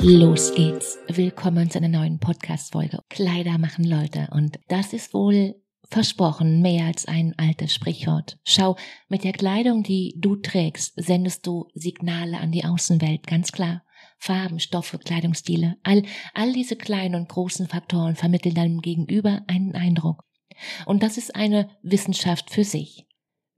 los geht's. Willkommen zu einer neuen Podcast-Folge. Kleider machen Leute und das ist wohl versprochen mehr als ein altes Sprichwort. Schau, mit der Kleidung, die du trägst, sendest du Signale an die Außenwelt, ganz klar. Farben, Stoffe, Kleidungsstile, all, all diese kleinen und großen Faktoren vermitteln deinem Gegenüber einen Eindruck. Und das ist eine Wissenschaft für sich.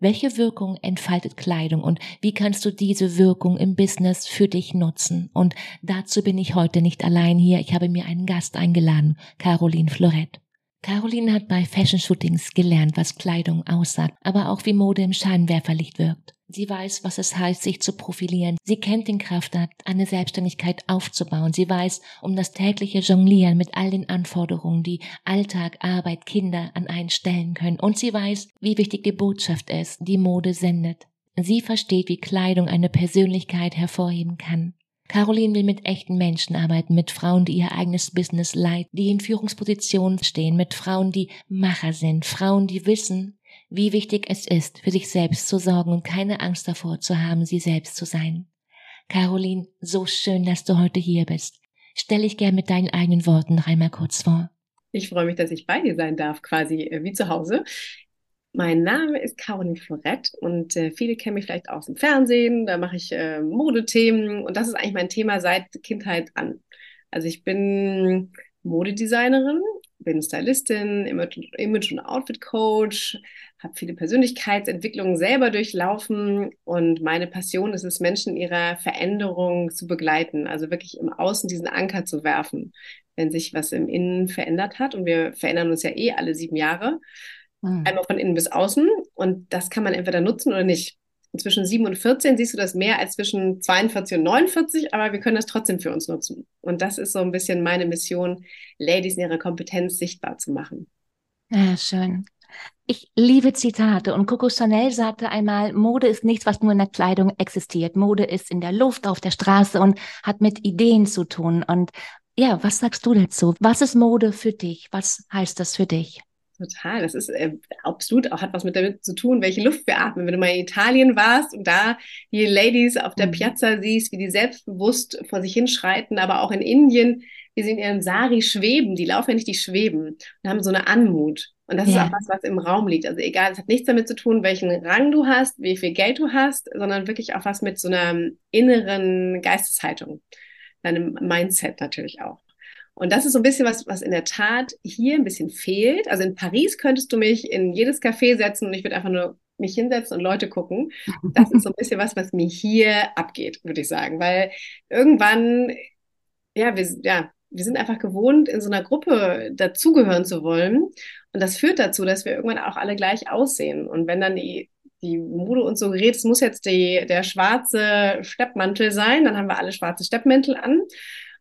Welche Wirkung entfaltet Kleidung und wie kannst du diese Wirkung im Business für dich nutzen? Und dazu bin ich heute nicht allein hier. Ich habe mir einen Gast eingeladen, Caroline Florett. Caroline hat bei Fashion Shootings gelernt, was Kleidung aussagt, aber auch wie Mode im Scheinwerferlicht wirkt. Sie weiß, was es heißt, sich zu profilieren. Sie kennt den Kraftakt, eine Selbstständigkeit aufzubauen. Sie weiß um das tägliche Jonglieren mit all den Anforderungen, die Alltag, Arbeit, Kinder an einen stellen können. Und sie weiß, wie wichtig die Botschaft ist, die Mode sendet. Sie versteht, wie Kleidung eine Persönlichkeit hervorheben kann. Caroline will mit echten Menschen arbeiten, mit Frauen, die ihr eigenes Business leiten, die in Führungspositionen stehen, mit Frauen, die Macher sind, Frauen, die wissen, wie wichtig es ist, für sich selbst zu sorgen und keine Angst davor zu haben, sie selbst zu sein. Caroline, so schön, dass du heute hier bist. Stell dich gern mit deinen eigenen Worten noch einmal kurz vor. Ich freue mich, dass ich bei dir sein darf, quasi äh, wie zu Hause. Mein Name ist Caroline Florett und äh, viele kennen mich vielleicht aus dem Fernsehen. Da mache ich äh, Modethemen und das ist eigentlich mein Thema seit Kindheit an. Also ich bin Modedesignerin, bin Stylistin, Image- und Outfit-Coach, habe viele Persönlichkeitsentwicklungen selber durchlaufen und meine Passion ist es, Menschen in ihrer Veränderung zu begleiten, also wirklich im Außen diesen Anker zu werfen, wenn sich was im Innen verändert hat und wir verändern uns ja eh alle sieben Jahre, mhm. einmal von innen bis außen und das kann man entweder nutzen oder nicht. Und zwischen 7 und 14 siehst du das mehr als zwischen 42 und 49, aber wir können das trotzdem für uns nutzen. Und das ist so ein bisschen meine Mission, Ladies in ihrer Kompetenz sichtbar zu machen. Ja, schön. Ich liebe Zitate und Coco Chanel sagte einmal, Mode ist nichts, was nur in der Kleidung existiert. Mode ist in der Luft, auf der Straße und hat mit Ideen zu tun. Und ja, was sagst du dazu? Was ist Mode für dich? Was heißt das für dich? Total. Das ist äh, absolut auch hat was mit damit zu tun, welche Luft wir atmen. Wenn du mal in Italien warst und da die Ladies auf der mhm. Piazza siehst, wie die selbstbewusst vor sich hinschreiten, aber auch in Indien, wie sie in ihrem Sari schweben. Die laufen ja nicht, die schweben und haben so eine Anmut. Und das ja. ist auch was, was im Raum liegt. Also egal, es hat nichts damit zu tun, welchen Rang du hast, wie viel Geld du hast, sondern wirklich auch was mit so einer inneren Geisteshaltung, deinem Mindset natürlich auch. Und das ist so ein bisschen was, was in der Tat hier ein bisschen fehlt. Also in Paris könntest du mich in jedes Café setzen und ich würde einfach nur mich hinsetzen und Leute gucken. Das ist so ein bisschen was, was mir hier abgeht, würde ich sagen. Weil irgendwann, ja, wir, ja, wir sind einfach gewohnt, in so einer Gruppe dazugehören zu wollen. Und das führt dazu, dass wir irgendwann auch alle gleich aussehen. Und wenn dann die, die Mode uns so gerät, es muss jetzt die, der schwarze Steppmantel sein, dann haben wir alle schwarze Steppmäntel an.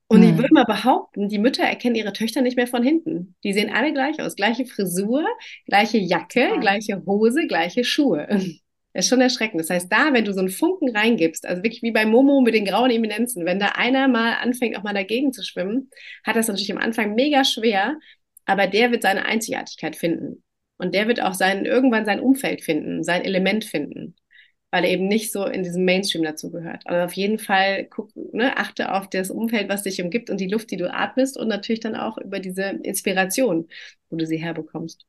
Und mhm. ich würde mal behaupten, die Mütter erkennen ihre Töchter nicht mehr von hinten. Die sehen alle gleich aus. Gleiche Frisur, gleiche Jacke, ja. gleiche Hose, gleiche Schuhe. Das ist schon erschreckend. Das heißt, da, wenn du so einen Funken reingibst, also wirklich wie bei Momo mit den grauen Eminenzen, wenn da einer mal anfängt, auch mal dagegen zu schwimmen, hat das natürlich am Anfang mega schwer, aber der wird seine Einzigartigkeit finden. Und der wird auch sein, irgendwann sein Umfeld finden, sein Element finden, weil er eben nicht so in diesem Mainstream dazugehört. Aber auf jeden Fall guck, ne, achte auf das Umfeld, was dich umgibt und die Luft, die du atmest und natürlich dann auch über diese Inspiration, wo du sie herbekommst.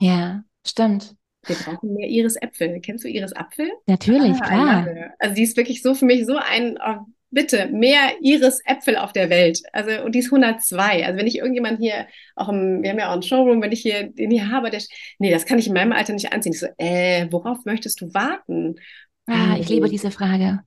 Ja, stimmt. Wir brauchen mehr Iris Äpfel. Kennst du Iris Apfel? Natürlich, ah, klar. Also die ist wirklich so für mich so ein, oh, bitte mehr Iris-Äpfel auf der Welt. Also, und die ist 102. Also, wenn ich irgendjemand hier, auch im, wir haben ja auch einen Showroom, wenn ich hier den hier habe, der, nee, das kann ich in meinem Alter nicht anziehen. Ich so, äh, worauf möchtest du warten? Ah, ich liebe diese Frage.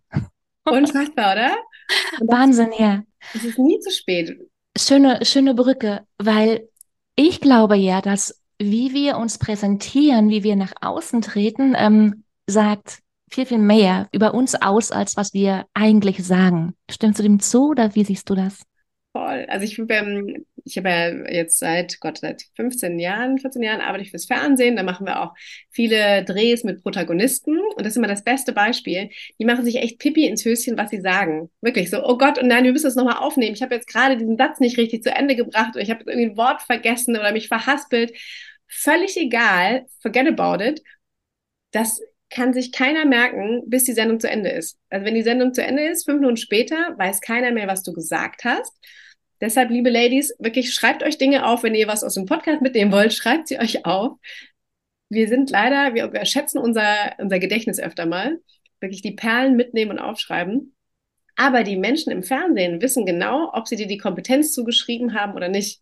Unfassbar, oder? Wahnsinn, ja. Es ist nie zu spät. Schöne, schöne Brücke, weil ich glaube ja, dass wie wir uns präsentieren, wie wir nach außen treten, ähm, sagt viel, viel mehr über uns aus, als was wir eigentlich sagen. Stimmst du dem zu oder wie siehst du das? Voll. Also ich, ähm, ich habe ja jetzt seit Gott, seit 15 Jahren, 14 Jahren arbeite ich fürs Fernsehen. Da machen wir auch viele Drehs mit Protagonisten. Und das ist immer das beste Beispiel. Die machen sich echt Pipi ins Höschen, was sie sagen. Wirklich so, oh Gott, und nein, wir müssen das nochmal aufnehmen. Ich habe jetzt gerade diesen Satz nicht richtig zu Ende gebracht oder ich habe irgendwie ein Wort vergessen oder mich verhaspelt. Völlig egal, forget about it. Das kann sich keiner merken, bis die Sendung zu Ende ist. Also wenn die Sendung zu Ende ist, fünf Minuten später, weiß keiner mehr, was du gesagt hast. Deshalb, liebe Ladies, wirklich schreibt euch Dinge auf, wenn ihr was aus dem Podcast mitnehmen wollt, schreibt sie euch auf. Wir sind leider, wir, wir schätzen unser, unser Gedächtnis öfter mal. Wirklich die Perlen mitnehmen und aufschreiben. Aber die Menschen im Fernsehen wissen genau, ob sie dir die Kompetenz zugeschrieben haben oder nicht.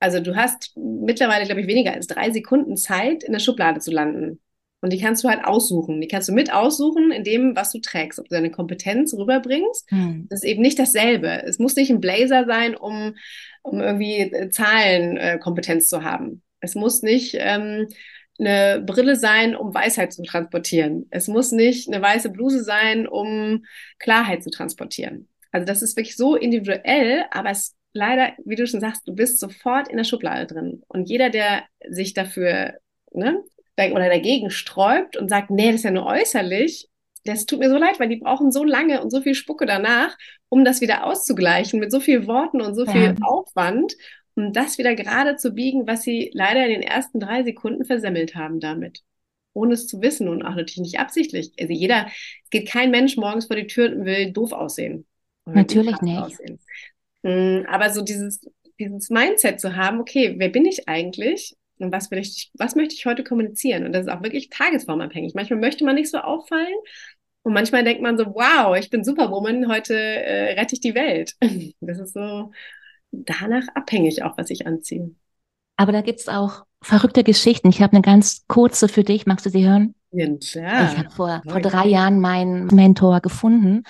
Also du hast mittlerweile, glaube ich, weniger als drei Sekunden Zeit, in der Schublade zu landen. Und die kannst du halt aussuchen. Die kannst du mit aussuchen in dem, was du trägst. Ob du deine Kompetenz rüberbringst. Hm. Das ist eben nicht dasselbe. Es muss nicht ein Blazer sein, um, um irgendwie äh, Zahlenkompetenz äh, zu haben. Es muss nicht ähm, eine Brille sein, um Weisheit zu transportieren. Es muss nicht eine weiße Bluse sein, um Klarheit zu transportieren. Also das ist wirklich so individuell, aber es leider, wie du schon sagst, du bist sofort in der Schublade drin. Und jeder, der sich dafür ne, oder dagegen sträubt und sagt, nee, das ist ja nur äußerlich, das tut mir so leid, weil die brauchen so lange und so viel Spucke danach, um das wieder auszugleichen mit so viel Worten und so viel ja. Aufwand, um das wieder gerade zu biegen, was sie leider in den ersten drei Sekunden versemmelt haben damit. Ohne es zu wissen und auch natürlich nicht absichtlich. Also jeder, es geht kein Mensch morgens vor die Tür und will doof aussehen. Natürlich nicht. Aussehen. Hm, aber so dieses, dieses Mindset zu haben, okay, wer bin ich eigentlich? und was will ich, was möchte ich heute kommunizieren? Und das ist auch wirklich tagesformabhängig. Manchmal möchte man nicht so auffallen und manchmal denkt man so, wow, ich bin Superwoman, heute äh, rette ich die Welt. Das ist so danach abhängig auch, was ich anziehe. Aber da gibt es auch verrückte Geschichten. Ich habe eine ganz kurze für dich. Magst du sie hören? Ja, klar. Ich habe vor, vor drei Jahren meinen Mentor gefunden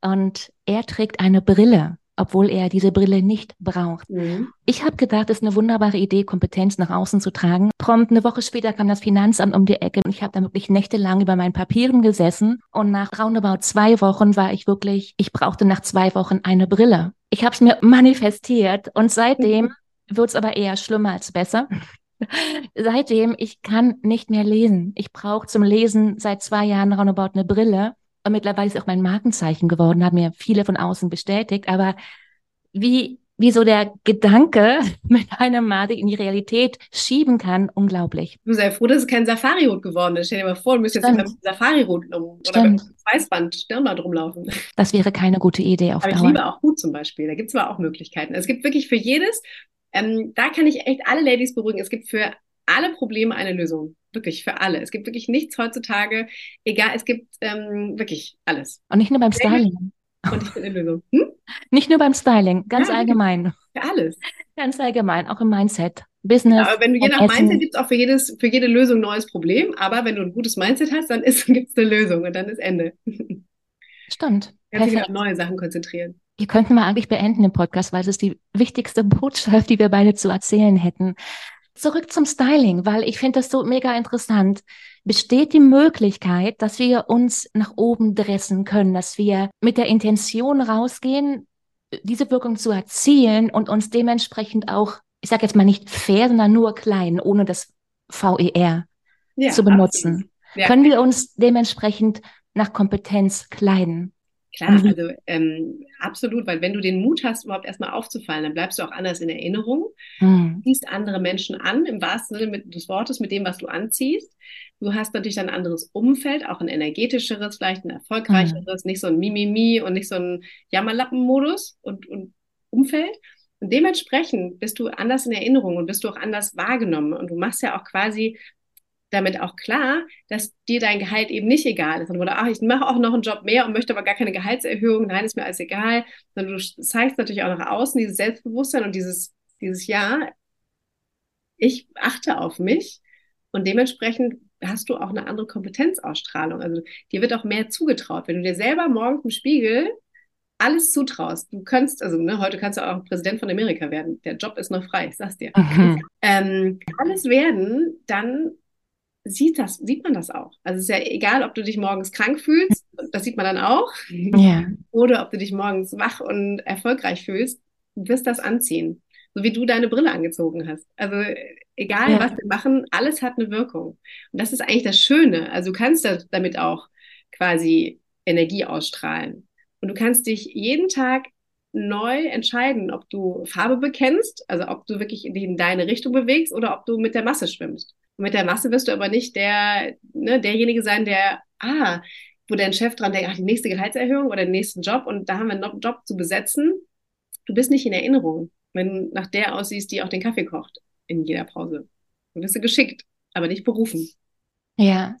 und er trägt eine Brille obwohl er diese Brille nicht braucht. Mhm. Ich habe gedacht, es ist eine wunderbare Idee, Kompetenz nach außen zu tragen. Prompt eine Woche später kam das Finanzamt um die Ecke und ich habe da wirklich nächtelang über meinen Papieren gesessen und nach roundabout zwei Wochen war ich wirklich, ich brauchte nach zwei Wochen eine Brille. Ich habe es mir manifestiert und seitdem wird es aber eher schlimmer als besser. seitdem, ich kann nicht mehr lesen. Ich brauche zum Lesen seit zwei Jahren roundabout eine Brille. Und mittlerweile ist es auch mein Markenzeichen geworden, hat mir viele von außen bestätigt. Aber wie, wie so der Gedanke mit einem Madik in die Realität schieben kann, unglaublich. Du sei froh, dass es kein Safari-Rot geworden ist. Stell dir mal vor, du müsstest jetzt mit Safari-Rot um, oder mit Weißband Stirnband rumlaufen. Das wäre keine gute Idee auf Aber Dauer. ich liebe auch Hut zum Beispiel. Da gibt es aber auch Möglichkeiten. Es gibt wirklich für jedes, ähm, da kann ich echt alle Ladies beruhigen. Es gibt für alle Probleme eine Lösung. Wirklich für alle. Es gibt wirklich nichts heutzutage. Egal, es gibt ähm, wirklich alles. Und nicht nur beim Styling. Und ich bin eine Lösung. Hm? Nicht nur beim Styling, ganz ja, allgemein. Für alles. Ganz allgemein, auch im Mindset. Business. Ja, aber wenn du je nach Essen. Mindset gibt es auch für jedes, für jede Lösung ein neues Problem. Aber wenn du ein gutes Mindset hast, dann gibt es eine Lösung und dann ist Ende. Stimmt. Kannst dich auf neue Sachen konzentrieren. Wir könnten mal eigentlich beenden den Podcast, weil es ist die wichtigste Botschaft, die wir beide zu erzählen hätten. Zurück zum Styling, weil ich finde das so mega interessant. Besteht die Möglichkeit, dass wir uns nach oben dressen können, dass wir mit der Intention rausgehen, diese Wirkung zu erzielen und uns dementsprechend auch, ich sage jetzt mal nicht fair, sondern nur klein, ohne das VER ja, zu benutzen. Ja. Können wir uns dementsprechend nach Kompetenz kleiden? Klar, mhm. also ähm, absolut, weil wenn du den Mut hast, überhaupt erstmal aufzufallen, dann bleibst du auch anders in Erinnerung, mhm. siehst andere Menschen an, im wahrsten Sinne des Wortes, mit dem, was du anziehst. Du hast natürlich ein anderes Umfeld, auch ein energetischeres, vielleicht ein erfolgreicheres, mhm. nicht so ein Mimimi und nicht so ein Jammerlappen-Modus und, und Umfeld. Und dementsprechend bist du anders in Erinnerung und bist du auch anders wahrgenommen. Und du machst ja auch quasi damit auch klar, dass dir dein Gehalt eben nicht egal ist. Oder ach, ich mache auch noch einen Job mehr und möchte aber gar keine Gehaltserhöhung. Nein, ist mir alles egal. Sondern du zeigst natürlich auch nach außen dieses Selbstbewusstsein und dieses, dieses Ja, ich achte auf mich und dementsprechend hast du auch eine andere Kompetenzausstrahlung. Also dir wird auch mehr zugetraut. Wenn du dir selber morgens im Spiegel alles zutraust, du kannst, also ne, heute kannst du auch Präsident von Amerika werden. Der Job ist noch frei, ich sag's dir. Mhm. Ähm, alles werden, dann sieht das, sieht man das auch. Also es ist ja egal, ob du dich morgens krank fühlst, das sieht man dann auch, ja. oder ob du dich morgens wach und erfolgreich fühlst, du wirst das anziehen. So wie du deine Brille angezogen hast. Also egal, ja. was wir machen, alles hat eine Wirkung. Und das ist eigentlich das Schöne. Also du kannst damit auch quasi Energie ausstrahlen. Und du kannst dich jeden Tag neu entscheiden, ob du Farbe bekennst, also ob du wirklich in deine Richtung bewegst oder ob du mit der Masse schwimmst. Und mit der Masse wirst du aber nicht der, ne, derjenige sein, der, ah, wo dein Chef dran denkt, ach, die nächste Gehaltserhöhung oder den nächsten Job und da haben wir einen Job zu besetzen. Du bist nicht in Erinnerung, wenn du nach der aussiehst, die auch den Kaffee kocht in jeder Pause. Du wirst du geschickt, aber nicht berufen. Ja,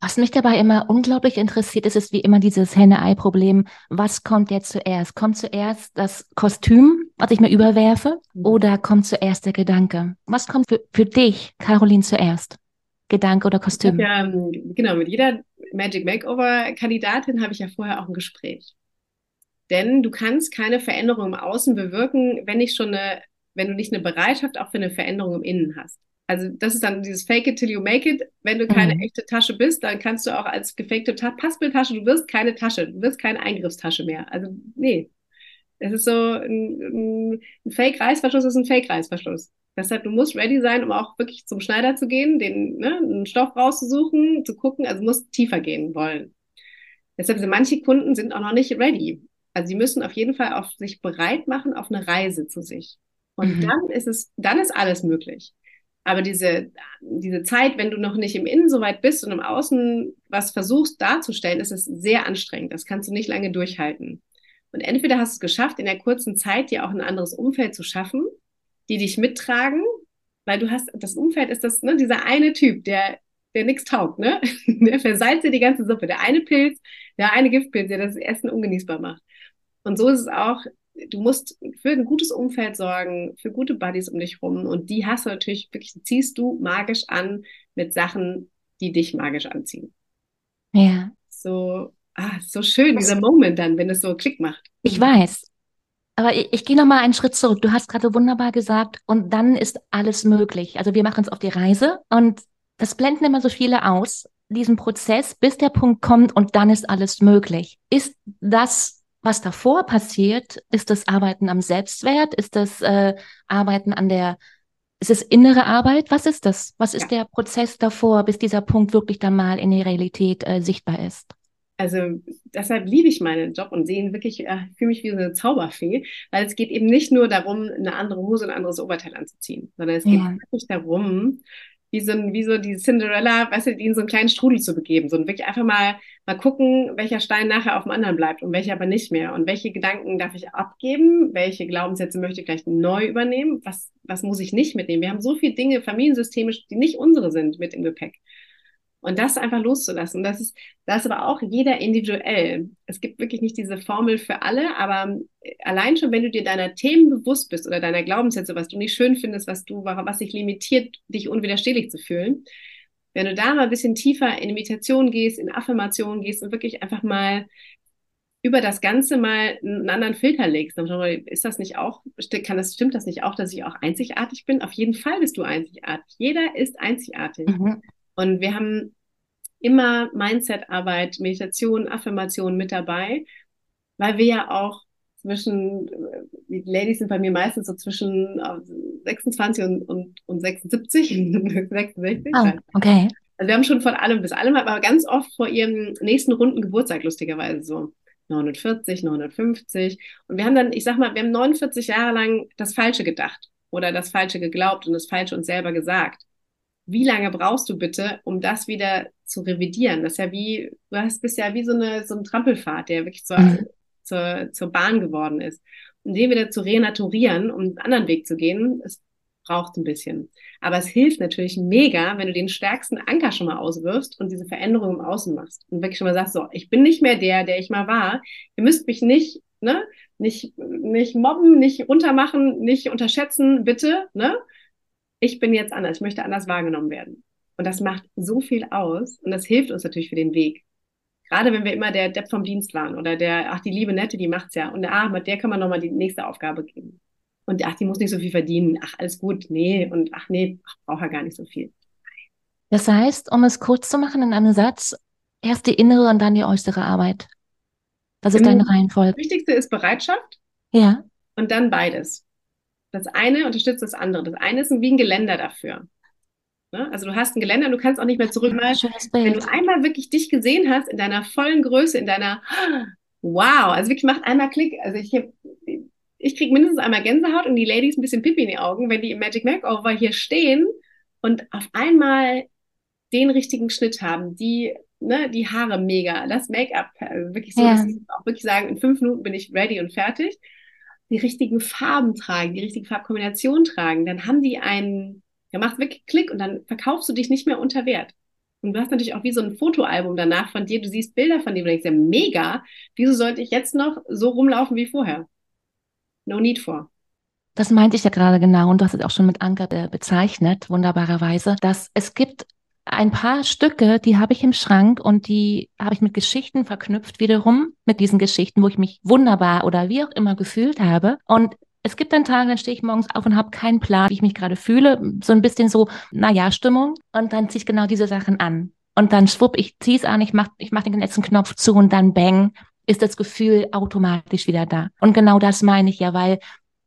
was mich dabei immer unglaublich interessiert, ist es wie immer dieses Henne-Ei-Problem. Was kommt jetzt zuerst? Kommt zuerst das Kostüm, was ich mir überwerfe, mhm. oder kommt zuerst der Gedanke? Was kommt für, für dich, Caroline, zuerst? Gedanke oder Kostüm? Ja, genau, mit jeder Magic Makeover-Kandidatin habe ich ja vorher auch ein Gespräch. Denn du kannst keine Veränderung im Außen bewirken, wenn nicht schon eine, wenn du nicht eine Bereitschaft auch für eine Veränderung im Innen hast also das ist dann dieses Fake it till you make it. Wenn du keine mhm. echte Tasche bist, dann kannst du auch als gefakte Ta Paspeltasche, du wirst keine Tasche, du wirst keine Eingriffstasche mehr. Also nee, es ist so ein, ein Fake-Reißverschluss ist ein Fake-Reißverschluss. Deshalb, du musst ready sein, um auch wirklich zum Schneider zu gehen, den ne, einen Stoff rauszusuchen, zu gucken, also musst tiefer gehen wollen. Deshalb sind manche Kunden sind auch noch nicht ready. Also sie müssen auf jeden Fall auf sich bereit machen auf eine Reise zu sich. Und mhm. dann ist es, dann ist alles möglich. Aber diese, diese Zeit, wenn du noch nicht im Innen so weit bist und im Außen was versuchst darzustellen, ist es sehr anstrengend. Das kannst du nicht lange durchhalten. Und entweder hast du es geschafft, in der kurzen Zeit dir auch ein anderes Umfeld zu schaffen, die dich mittragen, weil du hast, das Umfeld ist das, ne, dieser eine Typ, der, der nichts taugt, ne? Der versalzt dir die ganze Suppe. Der eine Pilz, der eine Giftpilz, der das Essen ungenießbar macht. Und so ist es auch du musst für ein gutes Umfeld sorgen, für gute Buddies um dich rum. Und die hast du natürlich wirklich, ziehst du magisch an mit Sachen, die dich magisch anziehen. Ja. So, ah, so schön, dieser Moment dann, wenn es so Klick macht. Ich weiß. Aber ich, ich gehe noch mal einen Schritt zurück. Du hast gerade wunderbar gesagt, und dann ist alles möglich. Also wir machen uns auf die Reise und das blenden immer so viele aus, diesen Prozess, bis der Punkt kommt und dann ist alles möglich. Ist das was davor passiert, ist das Arbeiten am Selbstwert? Ist das äh, Arbeiten an der, ist es innere Arbeit? Was ist das? Was ist ja. der Prozess davor, bis dieser Punkt wirklich dann mal in der Realität äh, sichtbar ist? Also deshalb liebe ich meinen Job und sehe ihn wirklich, äh, fühle mich wie so eine Zauberfee, weil es geht eben nicht nur darum, eine andere Hose und ein anderes Oberteil anzuziehen, sondern es geht ja. wirklich darum, wie so, ein, wie so die Cinderella, weißt du, die in so einen kleinen Strudel zu begeben. So und wirklich einfach mal, mal gucken, welcher Stein nachher auf dem anderen bleibt und welcher aber nicht mehr. Und welche Gedanken darf ich abgeben? Welche Glaubenssätze möchte ich gleich neu übernehmen? Was, was muss ich nicht mitnehmen? Wir haben so viele Dinge familiensystemisch, die nicht unsere sind mit im Gepäck. Und das einfach loszulassen. Das ist, das ist aber auch jeder individuell. Es gibt wirklich nicht diese Formel für alle, aber äh, allein schon, wenn du dir deiner Themen bewusst bist oder deiner Glaubenssätze, was du nicht schön findest, was du, was dich limitiert, dich unwiderstehlich zu fühlen, wenn du da mal ein bisschen tiefer in Meditation gehst, in Affirmation gehst und wirklich einfach mal über das Ganze mal einen anderen Filter legst, ist das nicht auch, kann das, stimmt das nicht auch, dass ich auch einzigartig bin? Auf jeden Fall bist du einzigartig. Jeder ist einzigartig. Mhm. Und wir haben immer Mindset-Arbeit, Meditation, Affirmation mit dabei, weil wir ja auch zwischen, die Ladies sind bei mir meistens so zwischen 26 und, und, und 76, 66. Oh, okay. Also wir haben schon von allem bis allem, aber ganz oft vor ihrem nächsten runden Geburtstag lustigerweise so 49, 59. Und wir haben dann, ich sag mal, wir haben 49 Jahre lang das Falsche gedacht oder das Falsche geglaubt und das Falsche uns selber gesagt wie lange brauchst du bitte, um das wieder zu revidieren? Das ist ja wie, du hast bist ja wie so eine so ein Trampelfahrt, der wirklich zur, mhm. zur, zur Bahn geworden ist. Und den wieder zu renaturieren, um einen anderen Weg zu gehen, ist braucht ein bisschen. Aber es hilft natürlich mega, wenn du den stärksten Anker schon mal auswirfst und diese Veränderung im Außen machst. Und wirklich schon mal sagst, so, ich bin nicht mehr der, der ich mal war. Ihr müsst mich nicht, ne, nicht, nicht mobben, nicht runtermachen, nicht unterschätzen, bitte, ne? Ich bin jetzt anders. Ich möchte anders wahrgenommen werden. Und das macht so viel aus. Und das hilft uns natürlich für den Weg. Gerade wenn wir immer der Depp vom Dienst waren oder der, ach, die liebe Nette, die macht's ja. Und ah, mit der kann man nochmal die nächste Aufgabe geben. Und ach, die muss nicht so viel verdienen. Ach, alles gut. Nee. Und ach, nee, braucht er gar nicht so viel. Das heißt, um es kurz zu machen in einem Satz, erst die innere und dann die äußere Arbeit. Das ist deine Reihenfolge. Das Wichtigste ist Bereitschaft. Ja. Und dann beides. Das eine unterstützt das andere. Das eine ist wie ein Geländer dafür. Ne? Also du hast ein Geländer und du kannst auch nicht mehr zurück. Wenn du einmal wirklich dich gesehen hast in deiner vollen Größe, in deiner Wow, also wirklich macht einmal Klick. Also ich ich kriege mindestens einmal Gänsehaut und die Ladies ein bisschen Pipi in die Augen, wenn die im Magic Makeover hier stehen und auf einmal den richtigen Schnitt haben, die, ne, die Haare mega, das Make-up, also wirklich so, ja. dass ich auch wirklich sagen, in fünf Minuten bin ich ready und fertig, die richtigen Farben tragen, die richtige Farbkombination tragen, dann haben die einen, der macht wirklich Klick und dann verkaufst du dich nicht mehr unter Wert. Und du hast natürlich auch wie so ein Fotoalbum danach von dir. Du siehst Bilder von dir und denkst ja, mega. Wieso sollte ich jetzt noch so rumlaufen wie vorher? No need for. Das meinte ich ja gerade genau und du hast es auch schon mit Anker bezeichnet, wunderbarerweise, dass es gibt ein paar Stücke, die habe ich im Schrank und die habe ich mit Geschichten verknüpft wiederum, mit diesen Geschichten, wo ich mich wunderbar oder wie auch immer gefühlt habe. Und es gibt dann Tage, dann stehe ich morgens auf und habe keinen Plan, wie ich mich gerade fühle. So ein bisschen so, naja, Stimmung. Und dann ziehe ich genau diese Sachen an. Und dann schwupp, ich ziehe es an, ich mache ich mach den letzten Knopf zu und dann bang, ist das Gefühl automatisch wieder da. Und genau das meine ich ja, weil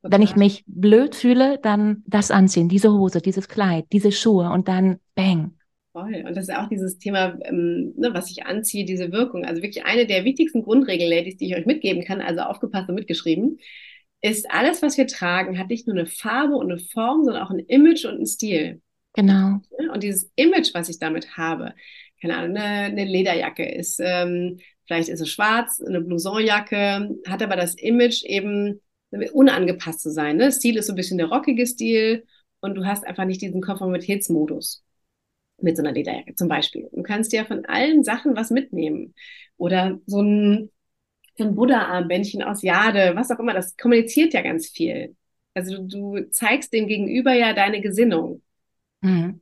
wenn ich mich blöd fühle, dann das anziehen, diese Hose, dieses Kleid, diese Schuhe und dann bang. Voll. Und das ist auch dieses Thema, ähm, ne, was ich anziehe, diese Wirkung. Also wirklich eine der wichtigsten Grundregeln, Ladies, die ich euch mitgeben kann, also aufgepasst und mitgeschrieben ist alles, was wir tragen, hat nicht nur eine Farbe und eine Form, sondern auch ein Image und einen Stil. Genau. Und dieses Image, was ich damit habe, keine Ahnung, eine, eine Lederjacke ist, ähm, vielleicht ist es schwarz, eine Blousonjacke, hat aber das Image eben unangepasst zu sein. Ne? Stil ist so ein bisschen der rockige Stil und du hast einfach nicht diesen Konformitätsmodus mit so einer Lederjacke zum Beispiel. Du kannst dir von allen Sachen was mitnehmen. Oder so ein so ein Buddha-Armbändchen aus Jade, was auch immer, das kommuniziert ja ganz viel. Also du, du zeigst dem Gegenüber ja deine Gesinnung. Mhm.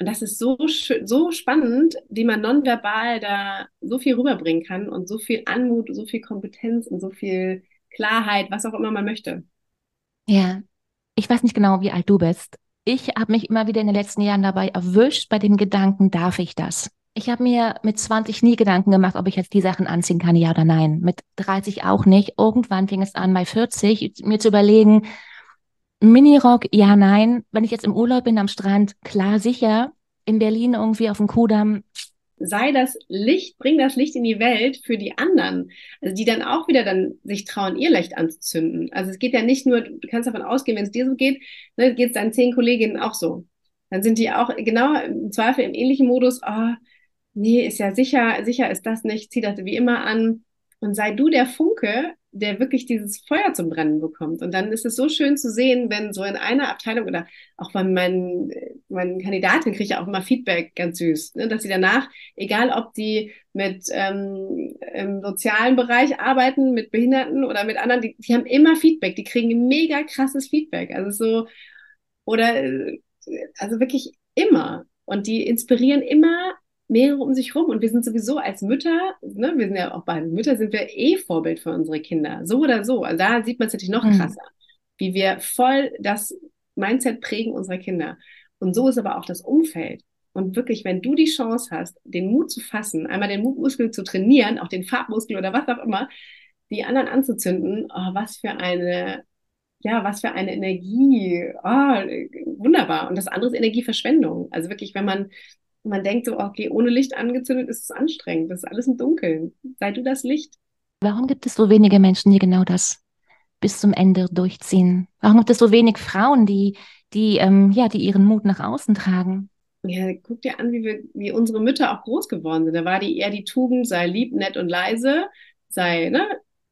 Und das ist so, so spannend, wie man nonverbal da so viel rüberbringen kann und so viel Anmut, so viel Kompetenz und so viel Klarheit, was auch immer man möchte. Ja, ich weiß nicht genau, wie alt du bist. Ich habe mich immer wieder in den letzten Jahren dabei erwischt bei dem Gedanken, darf ich das? Ich habe mir mit 20 nie Gedanken gemacht, ob ich jetzt die Sachen anziehen kann, ja oder nein. Mit 30 auch nicht. Irgendwann fing es an, bei 40, mir zu überlegen, Minirock, ja, nein. Wenn ich jetzt im Urlaub bin am Strand, klar, sicher. In Berlin irgendwie auf dem Kudamm. Sei das Licht, bring das Licht in die Welt für die anderen. Also die dann auch wieder dann sich trauen, ihr Licht anzuzünden. Also es geht ja nicht nur, du kannst davon ausgehen, wenn es dir so geht, ne, geht es deinen zehn Kolleginnen auch so. Dann sind die auch genau im Zweifel im ähnlichen Modus, oh, nee, ist ja sicher, sicher ist das nicht, zieh das wie immer an und sei du der Funke, der wirklich dieses Feuer zum Brennen bekommt. Und dann ist es so schön zu sehen, wenn so in einer Abteilung oder auch bei meinen, meinen Kandidaten kriege ich auch immer Feedback ganz süß, ne, dass sie danach, egal ob die mit ähm, im sozialen Bereich arbeiten, mit Behinderten oder mit anderen, die, die haben immer Feedback, die kriegen mega krasses Feedback. Also so, oder also wirklich immer. Und die inspirieren immer mehrere um sich rum. Und wir sind sowieso als Mütter, ne, wir sind ja auch beide Mütter, sind wir eh Vorbild für unsere Kinder. So oder so. Also da sieht man es natürlich noch mhm. krasser, wie wir voll das Mindset prägen unserer Kinder. Und so ist aber auch das Umfeld. Und wirklich, wenn du die Chance hast, den Mut zu fassen, einmal den Mutmuskel zu trainieren, auch den Farbmuskel oder was auch immer, die anderen anzuzünden, oh, was für eine, ja, was für eine Energie, oh, wunderbar. Und das andere ist Energieverschwendung. Also wirklich, wenn man man denkt so, okay, ohne Licht angezündet ist es anstrengend. Das ist alles im Dunkeln. Sei du das Licht. Warum gibt es so wenige Menschen, die genau das bis zum Ende durchziehen? Warum gibt es so wenig Frauen, die, die, ähm, ja, die ihren Mut nach außen tragen? Ja, guck dir an, wie, wir, wie unsere Mütter auch groß geworden sind. Da war die eher die Tugend, sei lieb, nett und leise, sei, ne,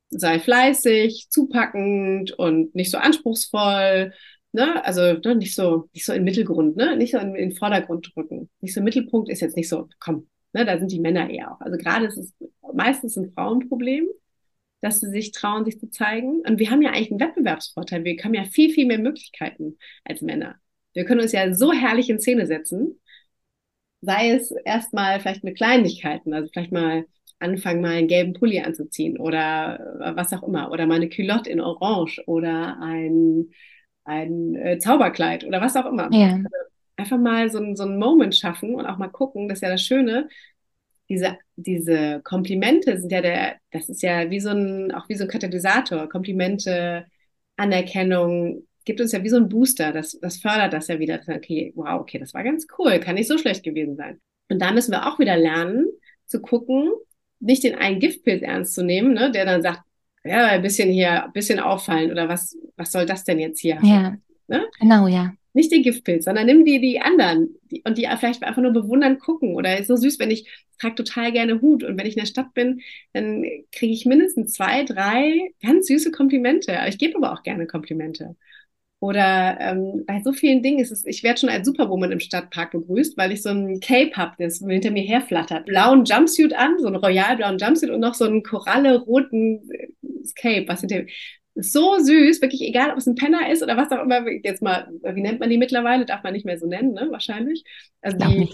sei fleißig, zupackend und nicht so anspruchsvoll ne, also ne, nicht so, nicht so im Mittelgrund, ne, nicht so in, in den Vordergrund drücken. Nicht so Mittelpunkt ist jetzt nicht so, komm, ne, da sind die Männer eher auch. Also gerade ist es meistens ein Frauenproblem, dass sie sich trauen, sich zu zeigen. Und wir haben ja eigentlich einen Wettbewerbsvorteil. Wir haben ja viel, viel mehr Möglichkeiten als Männer. Wir können uns ja so herrlich in Szene setzen, sei es erstmal vielleicht mit Kleinigkeiten, also vielleicht mal anfangen, mal einen gelben Pulli anzuziehen oder äh, was auch immer, oder mal eine Culotte in Orange oder ein, ein äh, Zauberkleid oder was auch immer. Ja. Also einfach mal so, ein, so einen Moment schaffen und auch mal gucken, das ist ja das Schöne, diese, diese Komplimente sind ja der, das ist ja wie so ein, auch wie so ein Katalysator. Komplimente, Anerkennung gibt uns ja wie so ein Booster. Das, das fördert das ja wieder. Okay, wow, okay, das war ganz cool, kann nicht so schlecht gewesen sein. Und da müssen wir auch wieder lernen, zu gucken, nicht den einen Giftpilz ernst zu nehmen, ne, der dann sagt, ja, ein bisschen hier, ein bisschen auffallen oder was, was soll das denn jetzt hier? Ja. Ne? Genau, ja. Nicht den Giftpilz, sondern nimm dir die anderen die, und die vielleicht einfach nur bewundern gucken. Oder ist so süß, wenn ich trage total gerne Hut und wenn ich in der Stadt bin, dann kriege ich mindestens zwei, drei ganz süße Komplimente. Ich gebe aber auch gerne Komplimente. Oder ähm, bei so vielen Dingen ist es, ich werde schon als Superwoman im Stadtpark begrüßt, weil ich so ein Cape habe, das hinter mir herflattert. Blauen Jumpsuit an, so einen royal blauen Jumpsuit und noch so einen koralle-roten äh, Cape, was mir so süß, wirklich egal, ob es ein Penner ist oder was auch immer, jetzt mal, wie nennt man die mittlerweile? Darf man nicht mehr so nennen, ne? Wahrscheinlich. Also die,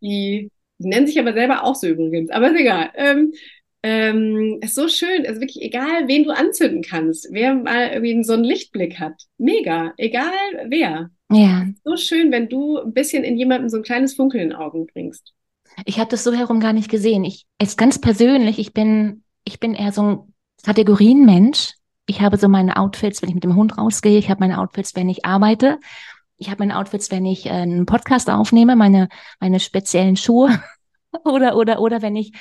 die, die, nennen sich aber selber auch so übrigens, aber ist egal. Ähm, ähm, ist so schön, also wirklich egal, wen du anzünden kannst, wer mal irgendwie so einen Lichtblick hat. Mega, egal wer. Ja. So schön, wenn du ein bisschen in jemandem so ein kleines Funkeln in den Augen bringst. Ich habe das so herum gar nicht gesehen. Ich, jetzt ganz persönlich, ich bin, ich bin eher so ein Kategorienmensch. Ich habe so meine Outfits, wenn ich mit dem Hund rausgehe. Ich habe meine Outfits, wenn ich arbeite. Ich habe meine Outfits, wenn ich äh, einen Podcast aufnehme, meine, meine speziellen Schuhe. oder, oder, oder wenn ich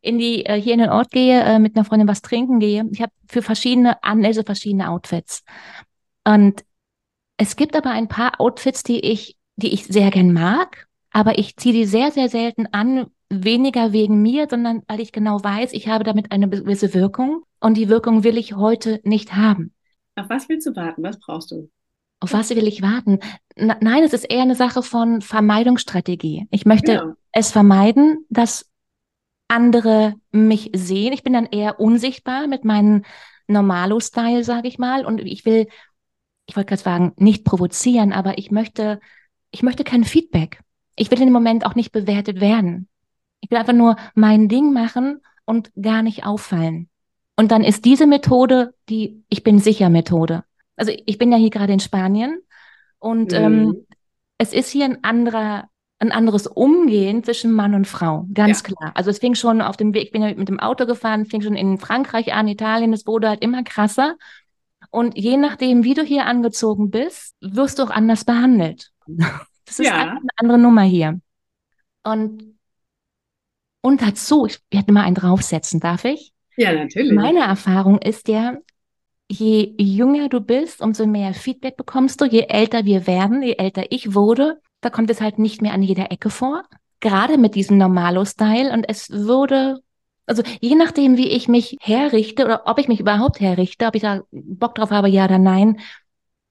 in die, äh, hier in den Ort gehe, äh, mit einer Freundin was trinken gehe. Ich habe für verschiedene Anlässe verschiedene Outfits. Und es gibt aber ein paar Outfits, die ich, die ich sehr gern mag, aber ich ziehe die sehr, sehr selten an, weniger wegen mir, sondern weil ich genau weiß, ich habe damit eine gewisse Wirkung und die Wirkung will ich heute nicht haben. Auf was willst du warten? Was brauchst du? Auf was will ich warten? N nein, es ist eher eine Sache von Vermeidungsstrategie. Ich möchte ja. es vermeiden, dass andere mich sehen. Ich bin dann eher unsichtbar mit meinem Normalo-Style, sage ich mal. Und ich will, ich wollte gerade sagen, nicht provozieren, aber ich möchte, ich möchte kein Feedback. Ich will in dem Moment auch nicht bewertet werden. Ich will einfach nur mein Ding machen und gar nicht auffallen. Und dann ist diese Methode die Ich bin sicher Methode. Also ich bin ja hier gerade in Spanien und mhm. ähm, es ist hier ein anderer ein anderes Umgehen zwischen Mann und Frau, ganz ja. klar. Also es fing schon auf dem Weg, ich bin ja mit dem Auto gefahren, fing schon in Frankreich an, Italien, es wurde halt immer krasser. Und je nachdem, wie du hier angezogen bist, wirst du auch anders behandelt. Das ist ja. eine andere Nummer hier. Und, und dazu, ich werde mal einen draufsetzen, darf ich? Ja, natürlich. Meine Erfahrung ist ja, je jünger du bist, umso mehr Feedback bekommst du, je älter wir werden, je älter ich wurde, da kommt es halt nicht mehr an jeder Ecke vor. Gerade mit diesem Normalo-Style. Und es würde, also je nachdem, wie ich mich herrichte oder ob ich mich überhaupt herrichte, ob ich da Bock drauf habe, ja oder nein,